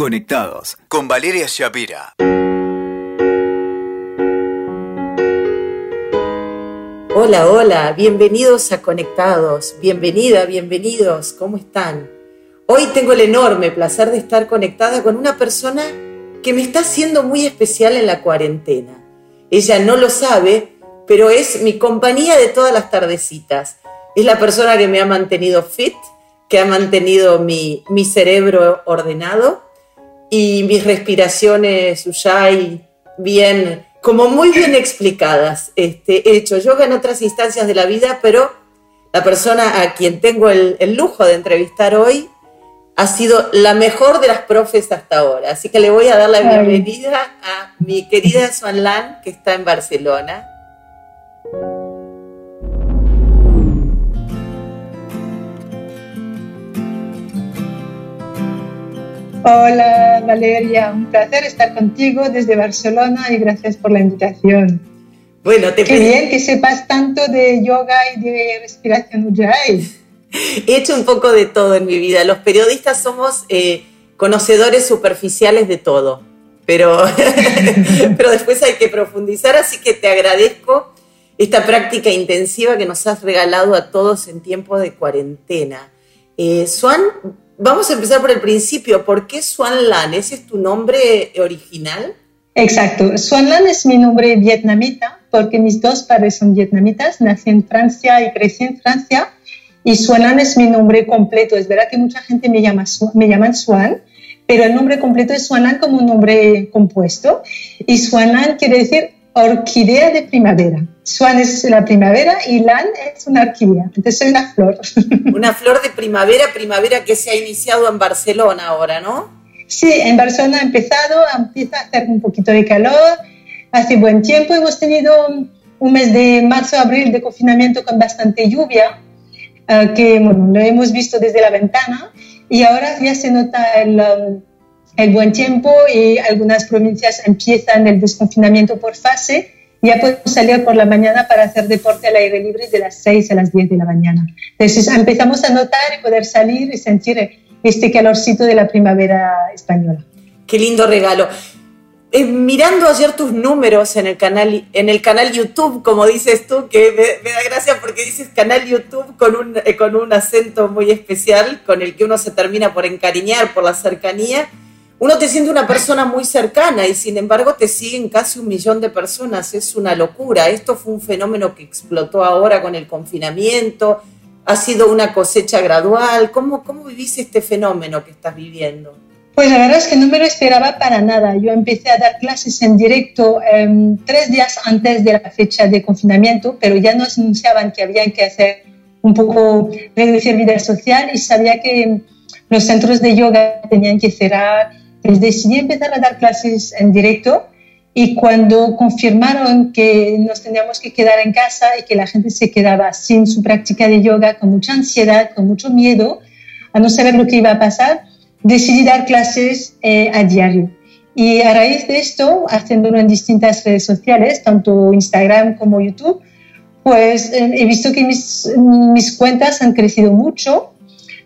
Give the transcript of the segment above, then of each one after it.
Conectados con Valeria Shapira. Hola, hola, bienvenidos a Conectados, bienvenida, bienvenidos, ¿cómo están? Hoy tengo el enorme placer de estar conectada con una persona que me está haciendo muy especial en la cuarentena. Ella no lo sabe, pero es mi compañía de todas las tardecitas. Es la persona que me ha mantenido fit, que ha mantenido mi, mi cerebro ordenado y mis respiraciones Uyai bien, como muy bien explicadas. Este, he hecho yoga en otras instancias de la vida, pero la persona a quien tengo el, el lujo de entrevistar hoy ha sido la mejor de las profes hasta ahora. Así que le voy a dar la bienvenida a mi querida Swan Lan, que está en Barcelona. Hola Valeria, un placer estar contigo desde Barcelona y gracias por la invitación. Bueno, te Qué bien que sepas tanto de yoga y de respiración Ujjayi. He hecho un poco de todo en mi vida. Los periodistas somos eh, conocedores superficiales de todo, pero, pero después hay que profundizar, así que te agradezco esta práctica intensiva que nos has regalado a todos en tiempo de cuarentena. Eh, Swan, vamos a empezar por el principio. ¿Por qué Swan Lan? ¿Ese es tu nombre original? Exacto. Swan Lan es mi nombre vietnamita porque mis dos padres son vietnamitas. Nací en Francia y crecí en Francia. Y Swan Lan es mi nombre completo. Es verdad que mucha gente me llama me llaman Swan, pero el nombre completo es Swan Lan como un nombre compuesto. Y Swan Lan quiere decir orquídea de primavera. Swan es la primavera y Lan es una orquídea. Entonces soy una flor. Una flor de primavera, primavera que se ha iniciado en Barcelona ahora, ¿no? Sí, en Barcelona ha empezado, empieza a hacer un poquito de calor, hace buen tiempo. Hemos tenido un mes de marzo-abril de confinamiento con bastante lluvia, uh, que bueno, lo hemos visto desde la ventana y ahora ya se nota el, um, el buen tiempo y algunas provincias empiezan el desconfinamiento por fase. Ya podemos salir por la mañana para hacer deporte al aire libre de las 6 a las 10 de la mañana. Entonces empezamos a notar y poder salir y sentir este calorcito de la primavera española. Qué lindo regalo. Eh, mirando ayer tus números en el canal en el canal YouTube, como dices tú, que me, me da gracia porque dices canal YouTube con un, eh, con un acento muy especial, con el que uno se termina por encariñar por la cercanía. Uno te siente una persona muy cercana y sin embargo te siguen casi un millón de personas. Es una locura. Esto fue un fenómeno que explotó ahora con el confinamiento. Ha sido una cosecha gradual. ¿Cómo, cómo vivís este fenómeno que estás viviendo? Pues la verdad es que no me lo esperaba para nada. Yo empecé a dar clases en directo eh, tres días antes de la fecha de confinamiento, pero ya nos anunciaban que había que hacer un poco reducir vida social y sabía que los centros de yoga tenían que cerrar. Pues decidí empezar a dar clases en directo y cuando confirmaron que nos teníamos que quedar en casa y que la gente se quedaba sin su práctica de yoga, con mucha ansiedad, con mucho miedo, a no saber lo que iba a pasar, decidí dar clases eh, a diario. Y a raíz de esto, haciéndolo en distintas redes sociales, tanto Instagram como YouTube, pues eh, he visto que mis, mis, cuentas han crecido mucho,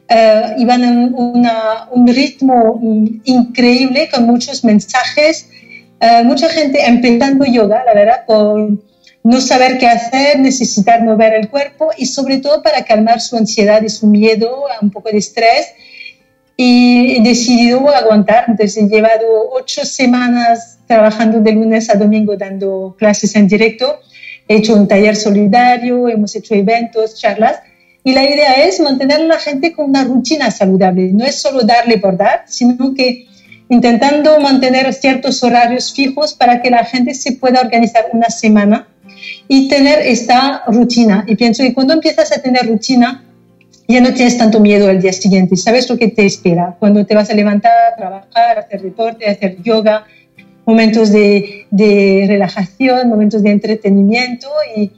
eh, iban en una, un ritmo increíble con muchos mensajes, eh, mucha gente empezando yoga, la verdad, por no saber qué hacer, necesitar mover el cuerpo y sobre todo para calmar su ansiedad y su miedo, un poco de estrés y he decidido aguantar. Entonces he llevado ocho semanas trabajando de lunes a domingo dando clases en directo. He hecho un taller solidario, hemos hecho eventos, charlas. Y la idea es mantener a la gente con una rutina saludable. No es solo darle por dar, sino que intentando mantener ciertos horarios fijos para que la gente se pueda organizar una semana y tener esta rutina. Y pienso que cuando empiezas a tener rutina, ya no tienes tanto miedo al día siguiente, sabes lo que te espera cuando te vas a levantar, trabajar, hacer deporte, hacer yoga, momentos de, relajación, momentos de entretenimiento y,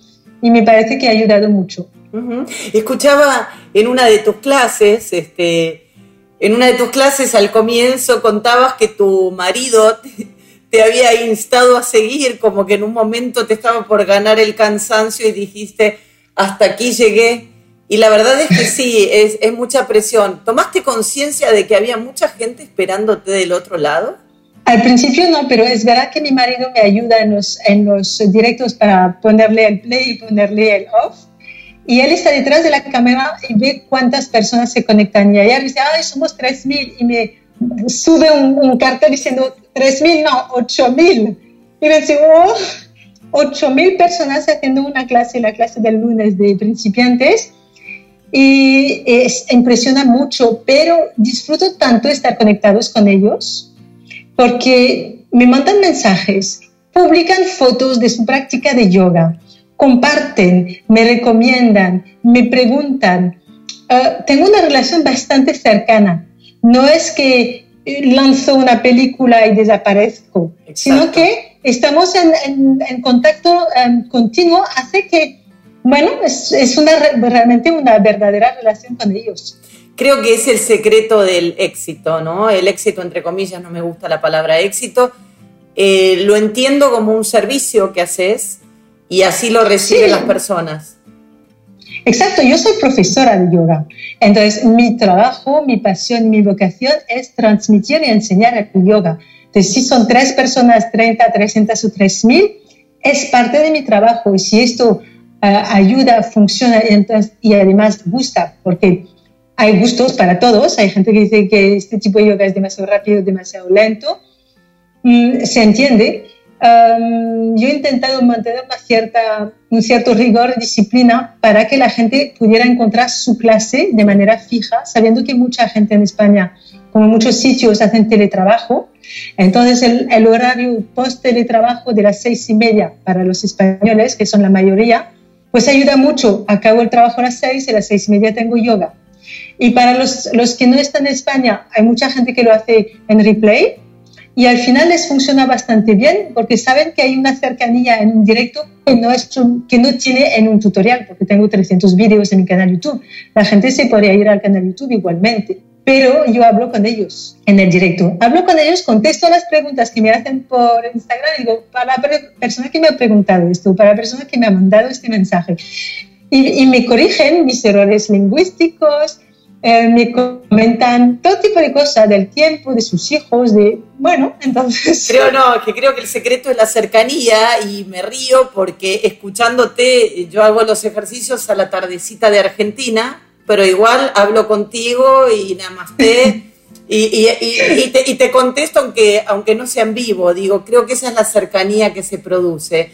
me parece que ha ayudado mucho. Uh -huh. Escuchaba en una de tus clases, este, en una de tus clases al comienzo contabas que tu marido te, te había instado a seguir, como que en un momento te estaba por ganar el cansancio y dijiste, hasta aquí llegué Y la verdad es que sí, es, es mucha presión. ¿Tomaste conciencia de que había mucha gente esperándote del otro lado? Al principio no, pero es verdad que mi marido me ayuda en los, en los directos para ponerle el play y ponerle el off. Y él está detrás de la cámara y ve cuántas personas se conectan. Y ayer dice, ay, somos 3.000. Y me sube un, cartel diciendo 3.000, no, 8.000. Y me dice, oh, 8.000 personas haciendo una clase, la clase del lunes de principiantes. Y es, impresiona mucho, pero disfruto tanto estar conectados con ellos porque me mandan mensajes, publican fotos de su práctica de yoga, comparten, me recomiendan, me preguntan. Ah, tengo una relación bastante cercana. No es que lanzo una película y desaparezco, sino que estamos en, contacto em, continuo, hace que, bueno, es, es una, realmente una verdadera relación con ellos creo que es el secreto del éxito, ¿no? El éxito, entre comillas, no me gusta la palabra éxito. Eh, lo entiendo como un servicio que haces y así lo reciben las personas. Exacto, yo soy profesora de yoga. Entonces, mi trabajo, mi pasión, mi vocación es transmitir y enseñar el yoga. Entonces, si son tres personas, 30, 300 o 3000, es parte de mi trabajo. Y si esto eh, ayuda, funciona y, entonces, y además gusta, porque hay gustos para todos. Hay gente que dice que este tipo de yoga es demasiado rápido, demasiado lento. Mm, se entiende. Yo he intentado mantener una cierta, un cierto rigor y disciplina para que la gente pudiera encontrar su clase de manera fija, sabiendo que mucha gente en España, como muchos sitios, hacen teletrabajo. Entonces, el, el horario post-teletrabajo de las seis y media para los españoles, que son la mayoría, pues ayuda mucho. Acabo el trabajo a las seis y a las seis y media tengo yoga y para los, los que no están en España, hay mucha gente que lo hace en replay y al final les funciona bastante bien porque saben que hay una cercanía en un directo que no, es que no tiene en un tutorial, porque tengo 300 vídeos en mi canal YouTube. La gente se podría ir al canal YouTube igualmente, pero yo hablo con ellos en el directo. Hablo con ellos, contesto las preguntas que me hacen por Instagram digo, para la persona que me ha preguntado esto, para la persona que me ha mandado este mensaje. Y, y me corrigen mis errores lingüísticos, eh, me comentan todo tipo de cosas del tiempo, de sus hijos, de, bueno, entonces... Creo no, que creo que el secreto es la cercanía y me río porque escuchándote yo hago los ejercicios a la tardecita de Argentina, pero igual hablo contigo y nada más te... Y, y, y, te, y, te, contesto aunque, aunque no sea en vivo, digo, creo que esa es la cercanía que se produce.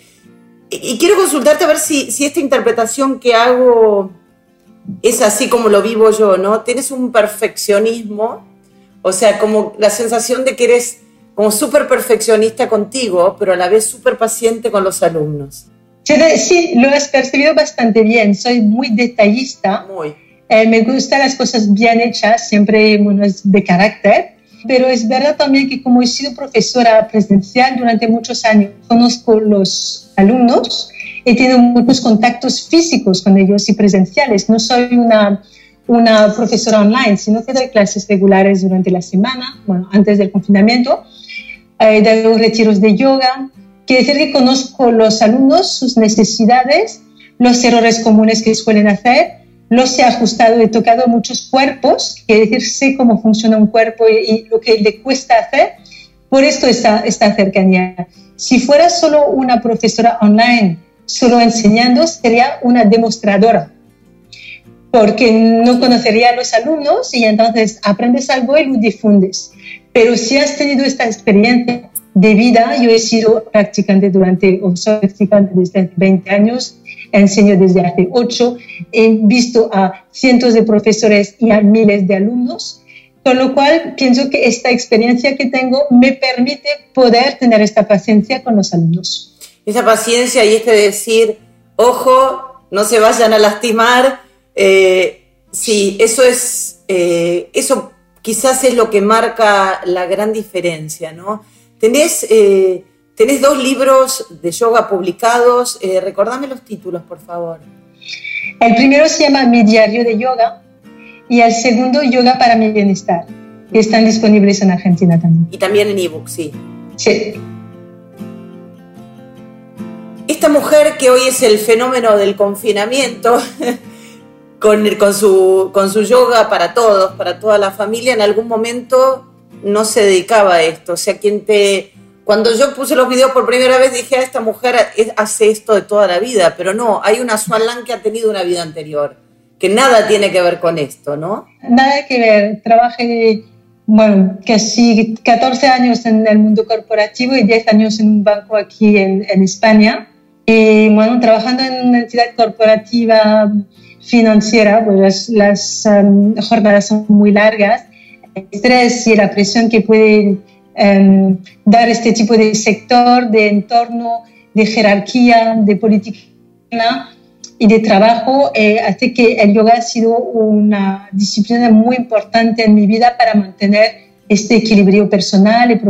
Y, quiero consultarte a ver si, si esta interpretación que hago es así como lo vivo yo, ¿no? Tienes un perfeccionismo, o sea, como la sensación de que eres como súper perfeccionista contigo, pero a la vez súper paciente con los alumnos. Sí, lo has percibido bastante bien. Soy muy detallista. Muy. Eh, me gustan las cosas bien hechas, siempre bueno, de carácter. Pero es verdad también que como he sido profesora presencial durante muchos años, conozco los alumnos he tenido muchos contactos físicos con ellos y presenciales. No soy una, una profesora online, sino que doy clases regulares durante la semana, bueno, antes del confinamiento. He dado retiros de yoga. Quiere decir que conozco los alumnos, sus necesidades, los errores comunes que suelen hacer, los he ajustado, he tocado muchos cuerpos, quiere decir, sé cómo funciona un cuerpo y, y lo que le cuesta hacer. Por esto esta, esta cercanía. Si fuera solo una profesora online, solo enseñando sería una demostradora, porque no conocería a los alumnos y entonces aprendes algo y lo difundes. Pero si has tenido esta experiencia de vida, yo he sido practicante durante, o soy practicante desde 20 años, enseño desde hace 8, he visto a cientos de profesores y a miles de alumnos, con lo cual pienso que esta experiencia que tengo me permite poder tener esta paciencia con los alumnos esa paciencia y este decir, ojo, no se vayan a lastimar. Eh, sí, eso es, eh, eso quizás es lo que marca la gran diferencia, ¿no? Tenés, eh, tenés dos libros de yoga publicados, recordame los títulos, por favor. El primero se llama Mi Diario de Yoga y el segundo Yoga para mi Bienestar, que están disponibles en Argentina también. Y también en ebook, sí. Sí. Esta mujer que hoy es el fenómeno del confinamiento, con, su, yoga para todos, para toda la familia, en algún momento no se dedicaba a esto. O sea, quien te... Cuando yo puse los videos por primera vez dije, a ah, esta mujer hace esto de toda la vida, pero no, hay una Swan que ha tenido una vida anterior, que nada tiene que ver con esto, ¿no? Nada que ver. Trabajé, bueno, casi 14 años en el mundo corporativo y 10 años en un banco aquí en España. Y bueno, trabajando en una entidad corporativa financiera, pues las, um, jornadas son muy largas, el estrés y la presión que puede um, dar este tipo de sector, de entorno, de jerarquía, de política y de trabajo, eh, hace que el yoga ha sido una disciplina muy importante en mi vida para mantener este equilibrio personal y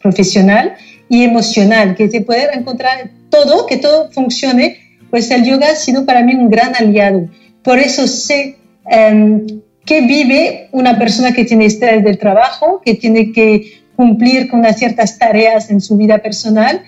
profesional y emocional, que se puede encontrar todo, que todo funcione, pues el yoga ha sido para mí un gran aliado. Por eso sé um, que vive una persona que tiene estrés del trabajo, que tiene que cumplir con ciertas tareas en su vida personal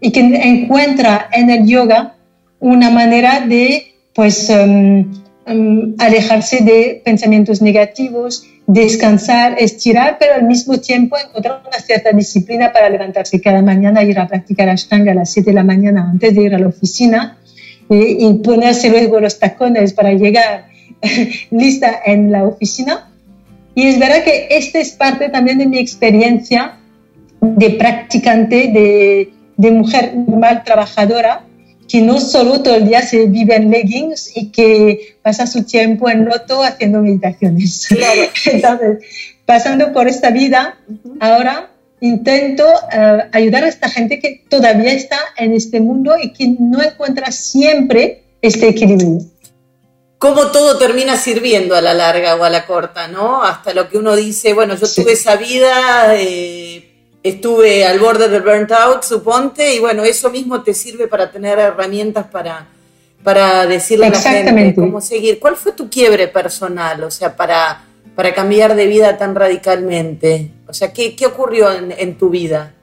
y que encuentra en el yoga una manera de pues um, um, alejarse de pensamientos negativos, descansar, estirar, pero al mismo tiempo encontrar una cierta disciplina para levantarse cada mañana, ir a practicar Ashtanga a las 7 de la mañana antes de ir a la oficina y, ponerse luego los tacones para llegar lista en la oficina. Y es verdad que esta es parte también de mi experiencia de practicante, de, de mujer normal trabajadora, que no solo todo el día se vive en leggings y que pasa su tiempo en loto haciendo meditaciones. Entonces, pasando por esta vida, ahora intento eh, ayudar a esta gente que todavía está en este mundo y que no encuentra siempre este equilibrio. Cómo todo termina sirviendo a la larga o a la corta, ¿no? Hasta lo que uno dice, bueno, yo tuve esa vida, eh, estuve al borde del burnt out, suponte, y bueno, eso mismo te sirve para tener herramientas para, para decirle a la gente cómo seguir. ¿Cuál fue tu quiebre personal? O sea, para para cambiar de vida tan radicalmente? O sea, ¿qué, qué ocurrió en, tu vida?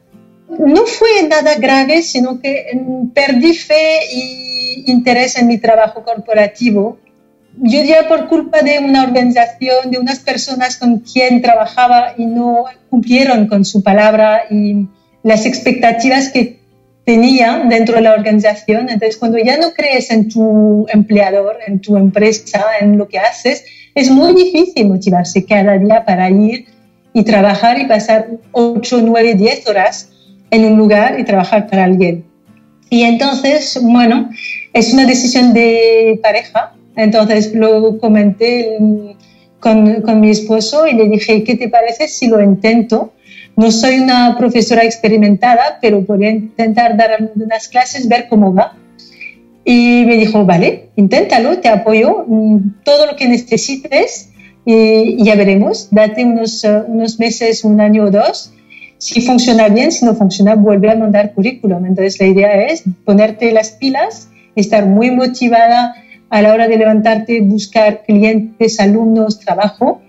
No fue nada grave, sino que mm, perdí fe y interés en mi trabajo corporativo. Yo ya por culpa de una organización, de unas personas con quien trabajaba y no cumplieron con su palabra y las expectativas que tenía dentro de la organización. Entonces, cuando ya no crees en tu empleador, en tu empresa, en lo que haces, es muy difícil motivarse cada día para ir y trabajar y pasar 8, 9, 10 horas en un lugar y trabajar para alguien. Y entonces, bueno, es una decisión de pareja. Entonces lo comenté con, con mi esposo y le dije, ¿qué te parece si lo intento? No soy una profesora experimentada, pero podría intentar dar algunas clases, ver cómo va. Y me dijo, vale, inténtalo, te apoyo, mm, todo lo que necesites y, ya veremos, date unos, eh, unos meses, un año o dos. Si funciona bien, si no funciona, vuelve a mandar currículum. Entonces la idea es ponerte las pilas, estar muy motivada a la hora de levantarte, buscar clientes, alumnos, trabajo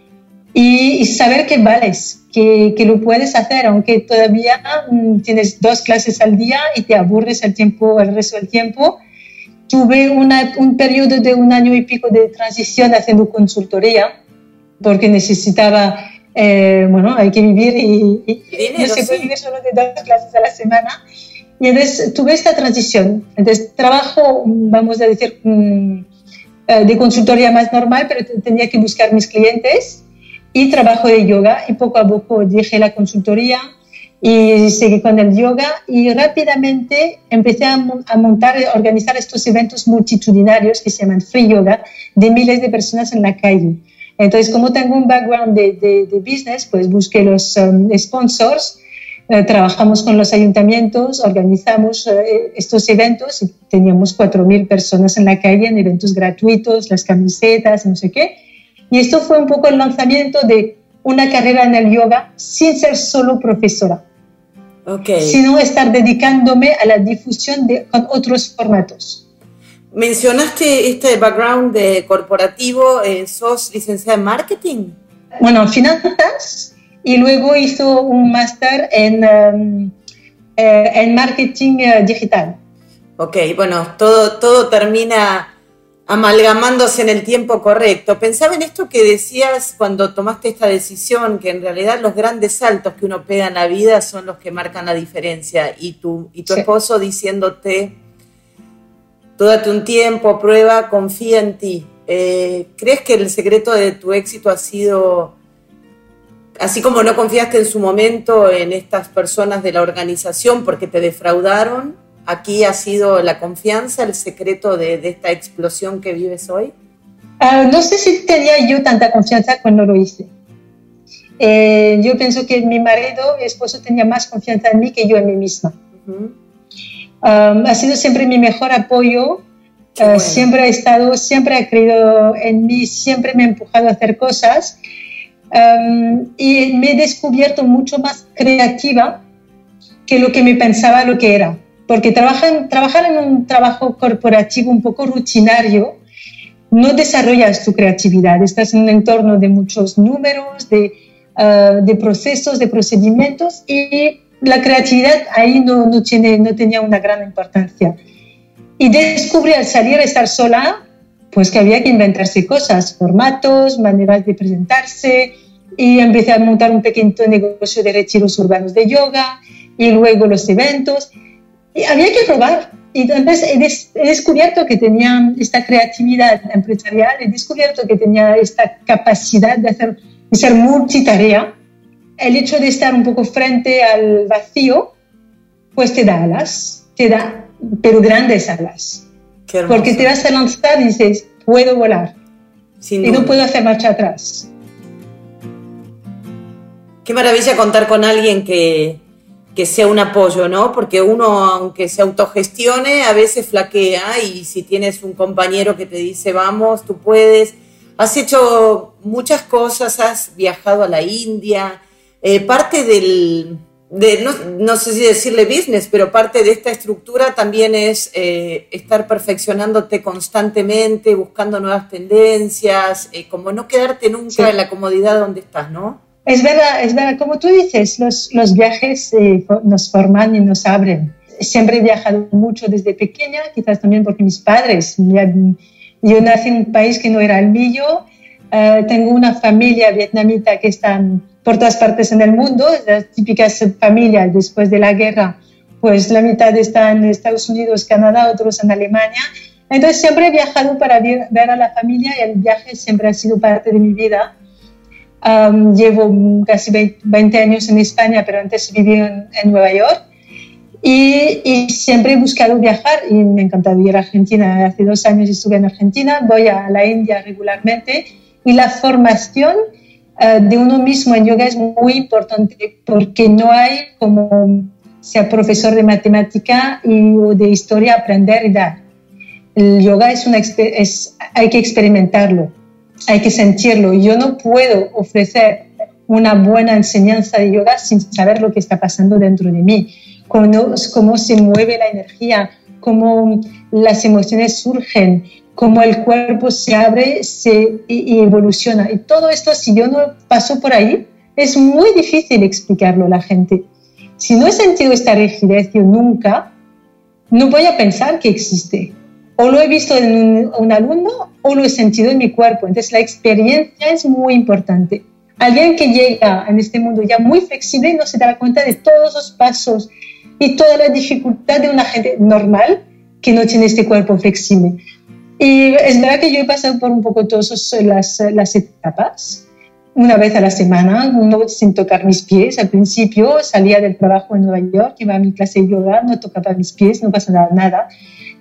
y, saber que vales, que, que, lo puedes hacer, aunque todavía mm, tienes dos clases al día y te aburres el tiempo, el resto del tiempo tuve un periodo de un año y pico de transición haciendo consultoría, porque necesitaba, eh, bueno, hay que vivir y, no se puede vivir solo de dos clases a la semana. Y entonces tuve esta transición. Entonces trabajo, vamos a decir, mm, de consultoría más normal, pero tenía que buscar mis clientes y trabajo de yoga y poco a poco dejé la consultoría y seguí con el yoga y rápidamente empecé a, montar, a organizar estos eventos multitudinarios que se llaman free yoga de miles de personas en la calle. Entonces, como tengo un background de, de, business, pues busqué los um, sponsors, eh, trabajamos con los ayuntamientos, organizamos eh, estos eventos y teníamos 4.000 personas en la calle en eventos gratuitos, las camisetas, no sé qué. Y esto fue un poco el lanzamiento de una carrera en el yoga sin ser solo profesora sino estar dedicándome a la difusión de, con otros formatos. Mencionaste este background de corporativo, eh, ¿sos licenciada en marketing? Bueno, finanzas y luego hizo un máster en, um, eh, en marketing eh, digital. Ok, bueno, todo, todo termina amalgamándose en el tiempo correcto. Pensaba en esto que decías cuando tomaste esta decisión, que en realidad los grandes saltos que uno pega en la vida son los que marcan la diferencia. Y tu, y tu esposo diciéndote, tú date un tiempo, prueba, confía en ti. Eh, ¿Crees que el secreto de tu éxito ha sido, así como no confiaste en su momento en estas personas de la organización porque te defraudaron, aquí ha sido la confianza el secreto de, esta explosión que vives hoy? Ah, no sé si tenía yo tanta confianza cuando lo hice. Eh, yo pienso que mi marido, mi esposo, tenía más confianza en mí que yo en mí misma. Ha sido siempre mi mejor apoyo. Ah, siempre ha estado, siempre ha creído en mí, siempre me ha empujado a hacer cosas. Y me he descubierto mucho más creativa que lo que me pensaba lo que era porque trabajar, trabajar en un trabajo corporativo un poco rutinario no desarrollas tu creatividad, estás en un entorno de muchos números, de, ah, de procesos, de procedimientos y la creatividad ahí no, no, tiene, no tenía una gran importancia. Y descubrí al salir a estar sola, pues que había que inventarse cosas, formatos, maneras de presentarse, y empecé a montar un pequeño negocio de retiros urbanos de yoga, y luego los eventos, y había que probar. Y entonces he, descubierto que tenía esta creatividad empresarial, he descubierto que tenía esta capacidad de, hacer, de ser multitarea. El hecho de estar un poco frente al vacío, pues te da alas, te da, pero grandes alas. Porque te vas a lanzar y dices, puedo volar. y no puedo hacer marcha atrás. Qué maravilla contar con alguien que, que sea un apoyo, ¿no? Porque uno, aunque se autogestione, a veces flaquea y si tienes un compañero que te dice, vamos, tú puedes, has hecho muchas cosas, has viajado a la India, eh, parte del, de, no, sé si decirle business, pero parte de esta estructura también es eh, estar perfeccionándote constantemente, buscando nuevas tendencias, eh, como no quedarte nunca en la comodidad donde estás, ¿no? Es verdad, es verdad, como tú dices, los, viajes eh, nos forman y nos abren. Siempre he viajado mucho desde pequeña, quizás también porque mis padres, yo nací en un país que no era el mío, eh, tengo una familia vietnamita que están por todas partes en el mundo, las típicas familias después de la guerra, pues la mitad está en Estados Unidos, Canadá, otros en Alemania. Entonces siempre he viajado para ver a la familia y el viaje siempre ha sido parte de mi vida llevo casi 20 años en España, pero antes viví en, Nueva York. Y, siempre he buscado viajar y me encanta ir a Argentina. Hace dos años estuve en Argentina, voy a la India regularmente y la formación eh, de uno mismo en yoga es muy importante porque no hay como sea profesor de matemática y, o de historia aprender y dar. El yoga es una, es, hay que experimentarlo hay que sentirlo. Yo no puedo ofrecer una buena enseñanza de yoga sin saber lo que está pasando dentro de mí, cómo, se mueve la energía, cómo las emociones surgen, cómo el cuerpo se abre se, y, evoluciona. Y todo esto, si yo no paso por ahí, es muy difícil explicarlo a la gente. Si no he sentido esta rigidez yo nunca, no voy a pensar que existe o lo he visto en un, alumno o lo he sentido en mi cuerpo. Entonces la experiencia es muy importante. Alguien que llega en este mundo ya muy flexible no se da cuenta de todos los pasos y toda la dificultad de una gente normal que no tiene este cuerpo flexible. Y es verdad que yo he pasado por un poco todas las, las etapas. Una vez a la semana, no sin tocar mis pies. Al principio salía del trabajo en Nueva York, iba a mi clase de yoga, no tocaba mis pies, no pasaba nada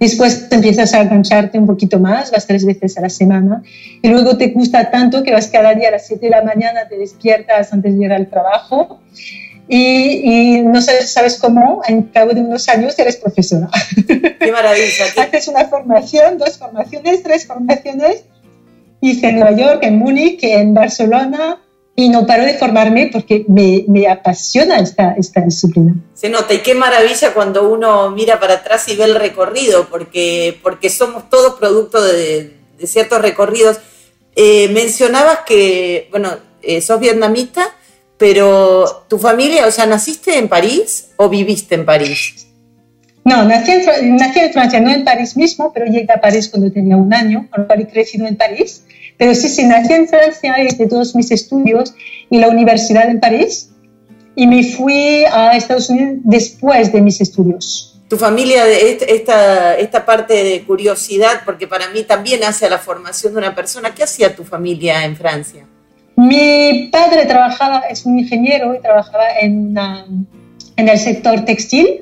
Después empiezas a engancharte un poquito más, vas tres veces a la semana y luego te gusta tanto que vas cada día a las 7 de la mañana, te despiertas antes de ir al trabajo y, no sabes, sabes, cómo, en cabo de unos años eres profesora. ¡Qué maravilla! Haces una formación, dos formaciones, tres formaciones. Hice en Nueva York, en Múnich, en Barcelona, y no paro de formarme porque me, me, apasiona esta, esta disciplina. Se nota y qué maravilla cuando uno mira para atrás y ve el recorrido, porque, porque somos todos producto de, de ciertos recorridos. Eh, mencionabas que, bueno, eh, sos vietnamita, pero tu familia, o sea, ¿naciste en París o viviste en París? No, nací en, nací en, Francia, no en París mismo, pero llegué a París cuando tenía un año, con lo cual he crecido en París. Pero sí, sí, nací en Francia, hice todos mis estudios y la universidad en París y me fui a Estados Unidos después de mis estudios. Tu familia, esta, esta parte de curiosidad, porque para mí también hace a la formación de una persona, ¿qué hacía tu familia en Francia? Mi padre trabajaba, es un ingeniero y trabajaba en, en el sector textil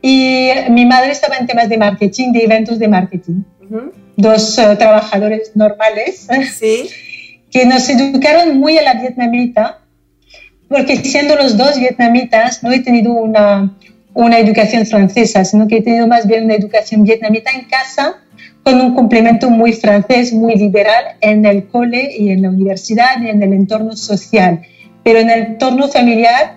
y mi madre estaba en temas de marketing, de eventos de marketing. Dos eh, trabajadores normales ¿Sí? que nos educaron muy a la vietnamita porque siendo los dos vietnamitas, no he tenido una, una educación francesa, sino que he tenido más bien una educación vietnamita en casa, con un complemento muy francés, muy liberal en el cole y en la universidad y en el entorno social. Pero en el entorno familiar,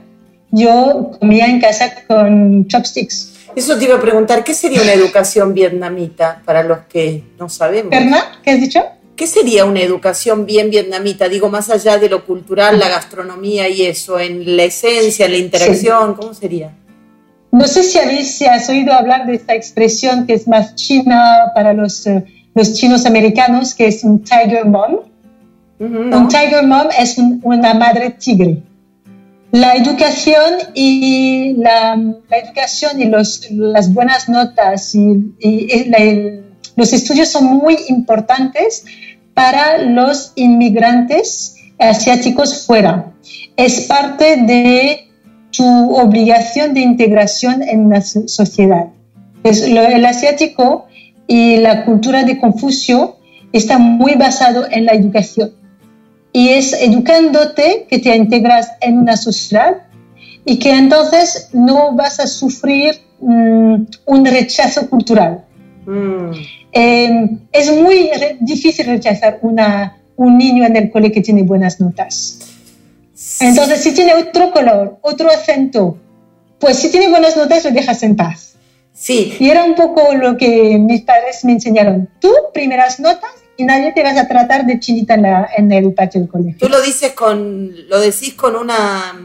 yo comía en casa con chopsticks. Eso te iba a preguntar, ¿qué sería una educación vietnamita para los que no sabemos? ¿Verdad? ¿Qué has dicho? ¿Qué sería una educación bien vietnamita? Digo, más allá de lo cultural, la gastronomía y eso, en la esencia, la interacción, ¿cómo sería? No sé si, habéis, si has oído hablar de esta expresión que es más china para los, eh, los chinos americanos, que es un tiger mom. Un tiger mom es una madre tigre. La educación y la, educación y los, las buenas notas y, y los estudios son muy importantes para los inmigrantes asiáticos fuera. Es parte de su obligación de integración en la sociedad. el asiático y la cultura de Confucio está muy basado en la educación. Y es educándote que te integras en una sociedad y que entonces no vas a sufrir mm, un rechazo cultural. Mm. Em, es muy difícil rechazar una, un niño en el cole que tiene buenas notas. Entonces, si tiene otro color, otro acento, pues si tiene buenas notas, lo dejas en paz. Sí. Y era un poco lo que mis padres me enseñaron. Tú, primeras notas, nadie te vas a tratar de chinita en, la, en el patio del colegio. Tú lo dices con, lo decís con una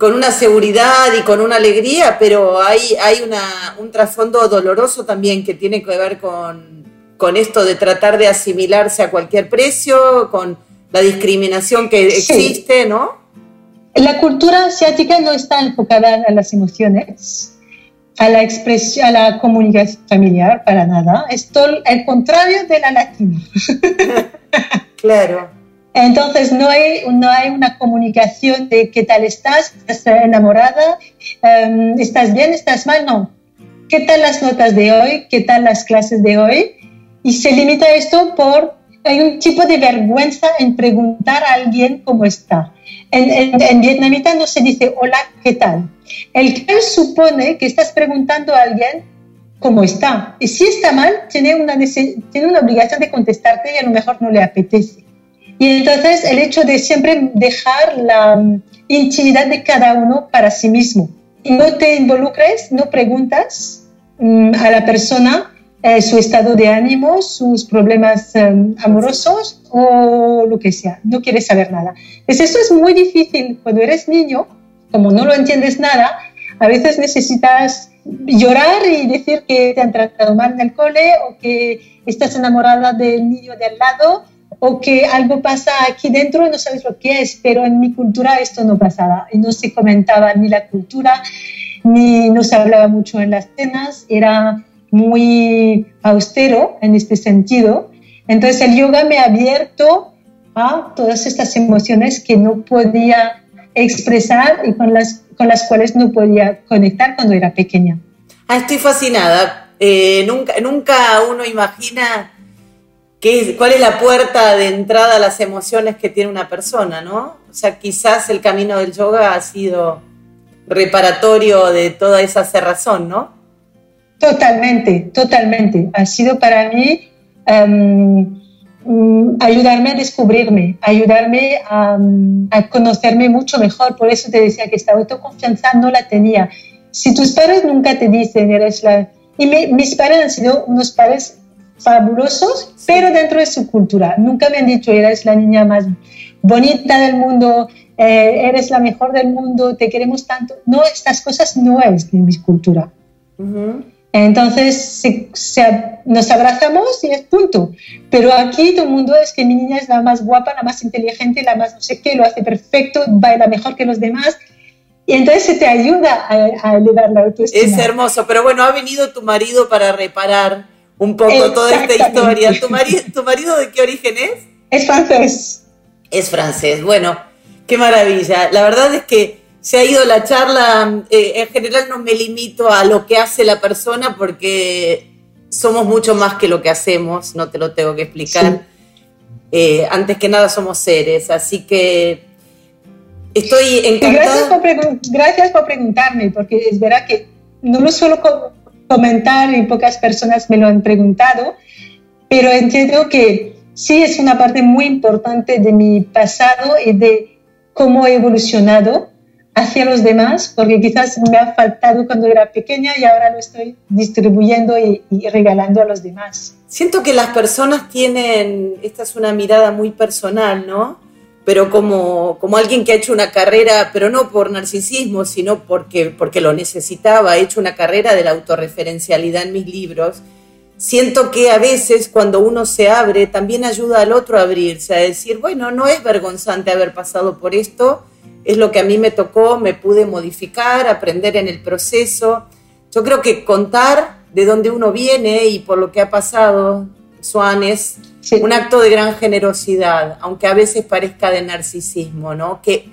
con una seguridad y con una alegría, pero hay, hay una, un trasfondo doloroso también que tiene que ver con, con, esto de tratar de asimilarse a cualquier precio, con la discriminación que existe, ¿no? La cultura asiática no está enfocada a las emociones, a la expresión, a la comunicación familiar, para nada. Es todo el contrario de la latina. claro. Entonces no hay, no hay una comunicación de qué tal estás, estás enamorada, em, estás bien, estás mal, no. ¿Qué tal las notas de hoy? ¿Qué tal las clases de hoy? Y se limita esto por, hay un tipo de vergüenza en preguntar a alguien cómo está. En, en, vietnamita no se dice hola, ¿qué tal? El que supone que estás preguntando a alguien cómo está. Y si está mal, tiene una, tiene una obligación de contestarte y a lo mejor no le apetece. Y entonces el hecho de siempre dejar la mm, intimidad de cada uno para sí mismo. No te involucres, no preguntas mm, a la persona eh, su estado de ánimo, sus problemas em, amorosos o lo que sea. No quieres saber nada. Pues eso es muy difícil cuando eres niño, como no lo entiendes nada, a veces necesitas llorar y decir que te han tratado mal en el cole o que estás enamorada del niño de al lado o que algo pasa aquí dentro y no sabes lo que es, pero en mi cultura esto no pasaba y no se comentaba ni la cultura, ni no se hablaba mucho en las cenas, era muy austero en este sentido. Entonces el yoga me ha abierto a todas estas emociones que no podía expresar y con las, con las cuales no podía conectar cuando era pequeña. Ah, estoy fascinada. Eh, nunca, nunca uno imagina ¿Cuál es la puerta de entrada a las emociones que tiene una persona, no? O sea, quizás el camino del yoga ha sido reparatorio de toda esa cerrazón, ¿no? Totalmente, totalmente. Ha sido para mí mm, ayudarme a descubrirme, ayudarme a, conocerme mucho mejor. Por eso te decía que esta autoconfianza no la tenía. Si tus padres nunca te dicen, eres la... Y mis padres han sido unos padres fabulosos, pero dentro de su cultura. Nunca me han dicho, eres la niña más bonita del mundo, eh, eres la mejor del mundo, te queremos tanto. No, estas cosas no es de mi cultura. Entonces nos abrazamos y es punto. Pero aquí todo el mundo es que mi niña es la más guapa, la más inteligente, la más no sé qué, lo hace perfecto, baila mejor que los demás. Y entonces se te ayuda a, elevar la autoestima. Es hermoso, pero bueno, ha venido tu marido para reparar un poco toda esta historia. ¿Tu marido, ¿Tu marido de qué origen es? Es francés. Es francés, bueno, qué maravilla. La verdad es que se ha ido la charla, eh, en general no me limito a lo que hace la persona porque somos mucho más que lo que hacemos, no te lo tengo que explicar. Eh, antes que nada somos seres, así que estoy encantada. Gracias gracias por preguntarme, porque es verdad que no lo suelo comentar y pocas personas me lo han preguntado, pero entiendo que sí es una parte muy importante de mi pasado y de cómo he evolucionado hacia los demás, porque quizás me ha faltado cuando era pequeña y ahora lo estoy distribuyendo y, regalando a los demás. Siento que las personas tienen, esta es una mirada muy personal, ¿no? Pero como, como alguien que ha hecho una carrera, pero no por narcisismo, sino porque, porque lo necesitaba, he hecho una carrera de la autorreferencialidad en mis libros, siento que a veces cuando uno se abre, también ayuda al otro a abrirse, a decir, bueno, no es vergonzante haber pasado por esto, es lo que a mí me tocó, me pude modificar, aprender en el proceso. Yo creo que contar de dónde uno viene y por lo que ha pasado, Swan, es un acto de gran generosidad, aunque a veces parezca de narcisismo, ¿no? Que,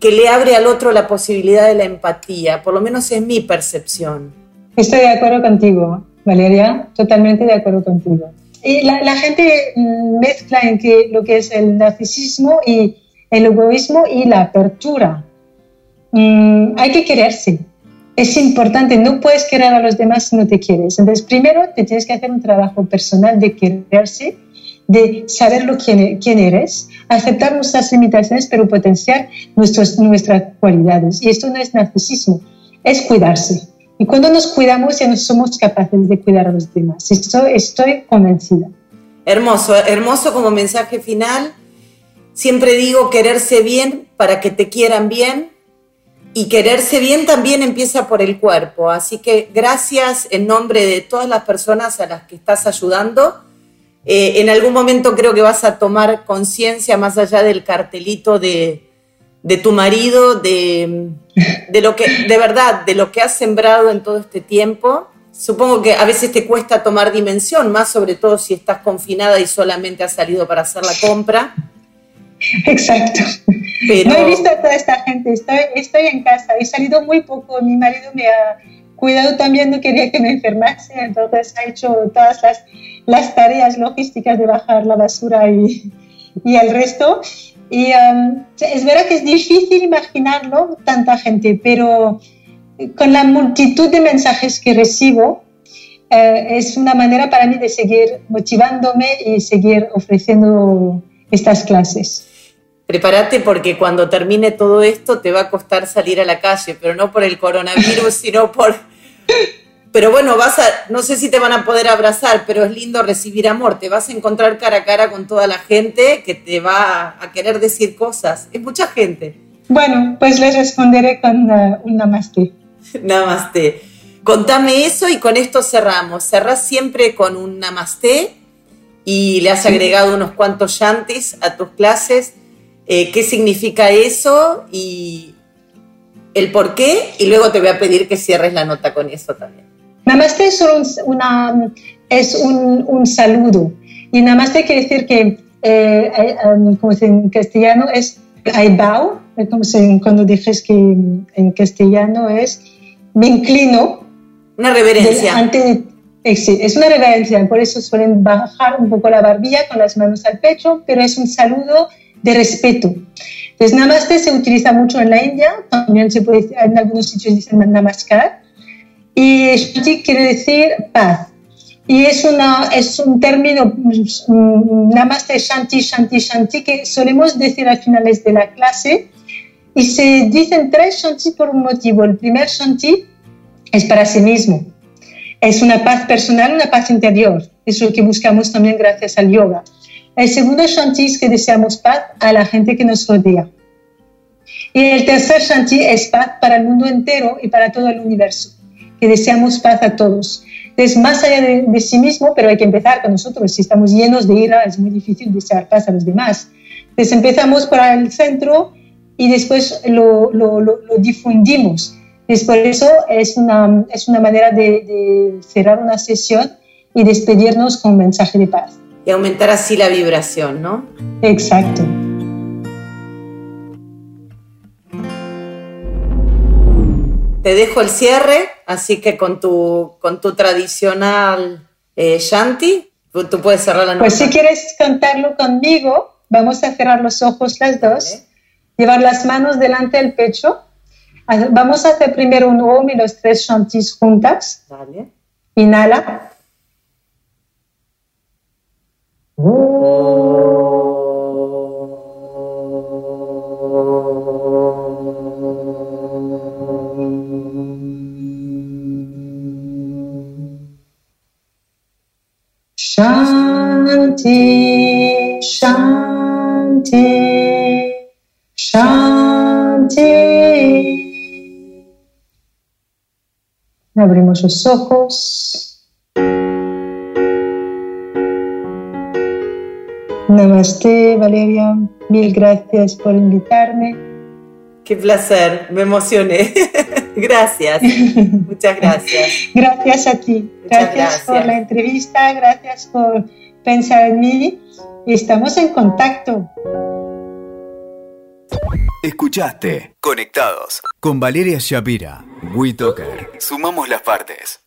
que le abre al otro la posibilidad de la empatía, por lo menos es mi percepción. Estoy de acuerdo contigo, Valeria, totalmente de acuerdo contigo. Y la, la gente mezcla en que lo que es el narcisismo y el egoísmo y la apertura. Mm, hay que quererse. Es importante, no puedes querer a los demás si no te quieres. Entonces, primero te tienes que hacer un trabajo personal de quererse, de saber lo quién, eres, aceptar nuestras limitaciones, pero potenciar nuestros, nuestras cualidades. Y esto no es narcisismo, es cuidarse. Y cuando nos cuidamos ya no somos capaces de cuidar a los demás. Esto estoy convencida. Hermoso, hermoso como mensaje final. Siempre digo quererse bien para que te quieran bien y quererse bien también empieza por el cuerpo. Así que gracias en nombre de todas las personas a las que estás ayudando. Eh, en algún momento creo que vas a tomar conciencia más allá del cartelito de, tu marido, de, de, lo que, de verdad, de lo que has sembrado en todo este tiempo. Supongo que a veces te cuesta tomar dimensión, más sobre todo si estás confinada y solamente has salido para hacer la compra. Exacto. No he visto a toda esta gente, estoy, estoy en casa, he salido muy poco, mi marido me ha cuidado también, no quería que me enfermase, entonces ha hecho todas las, las tareas logísticas de bajar la basura y, y el resto. Y um, es verdad que es difícil imaginarlo, tanta gente, pero con la multitud de mensajes que recibo, eh, es una manera para mí de seguir motivándome y seguir ofreciendo estas clases. Prepárate porque cuando termine todo esto te va a costar salir a la calle, pero no por el coronavirus, sino por... Pero bueno, vas a, no sé si te van a poder abrazar, pero es lindo recibir amor. Te vas a encontrar cara a cara con toda la gente que te va a querer decir cosas. Es mucha gente. Bueno, pues les responderé con uh, un namaste. namaste. Contame eso y con esto cerramos. Cerrás siempre con un namaste y le has agregado unos cuantos yantis a tus clases. Eh, ¿Qué significa eso y el por qué? Y luego te voy a pedir que cierres la nota con eso también. Namaste es, una, es un, un, saludo. Y namaste quiere decir que, eh, eh um, como en castellano, es I bow, como cuando dices que en castellano es me inclino. Una reverencia. Ante, es una reverencia, por eso suelen bajar un poco la barbilla con las manos al pecho, pero es un saludo de respeto. Entonces, namaste se utiliza mucho en la India, también se puede, en algunos sitios dicen namaskar, y shanti quiere decir paz. Y es, una, es un término, mm, namaste, shanti, shanti, shanti, que solemos decir a finales de la clase, y se dicen tres shanti por un motivo. El primer shanti es para sí mismo es una paz personal, una paz interior. Es lo que buscamos también gracias al yoga. El segundo shanti es que deseamos paz a la gente que nos rodea. Y el tercer shanti es paz para el mundo entero y para todo el universo. que deseamos paz a todos. Entonces, más allá de, sí mismo, pero hay que empezar con nosotros. Si estamos llenos de ira, es muy difícil desear paz a los demás. Entonces, empezamos por el centro y después lo, lo, lo, difundimos. Entonces, por eso es una, es una manera de, de cerrar una sesión y despedirnos con un mensaje de paz. Y aumentar así la vibración, ¿no? Exacto. te dejo el cierre, así que con tu, con tu tradicional eh, shanti, tú puedes cerrar la noche. Pues si quieres cantarlo conmigo, vamos a cerrar los ojos las dos, llevar las manos delante del pecho. Vamos a hacer primero un om y los tres shantis juntas. Dale. Inhala. Shanti, Shanti, Shanti. Abrimos los ojos. Namaste, Valeria. Mil gracias por invitarme. Qué placer, me emocioné. gracias, muchas gracias. Gracias a ti. gracias, por la entrevista, gracias por pensar en mí y estamos en contacto. Escuchaste Conectados con Valeria Shapira. WeToker. Sumamos las partes.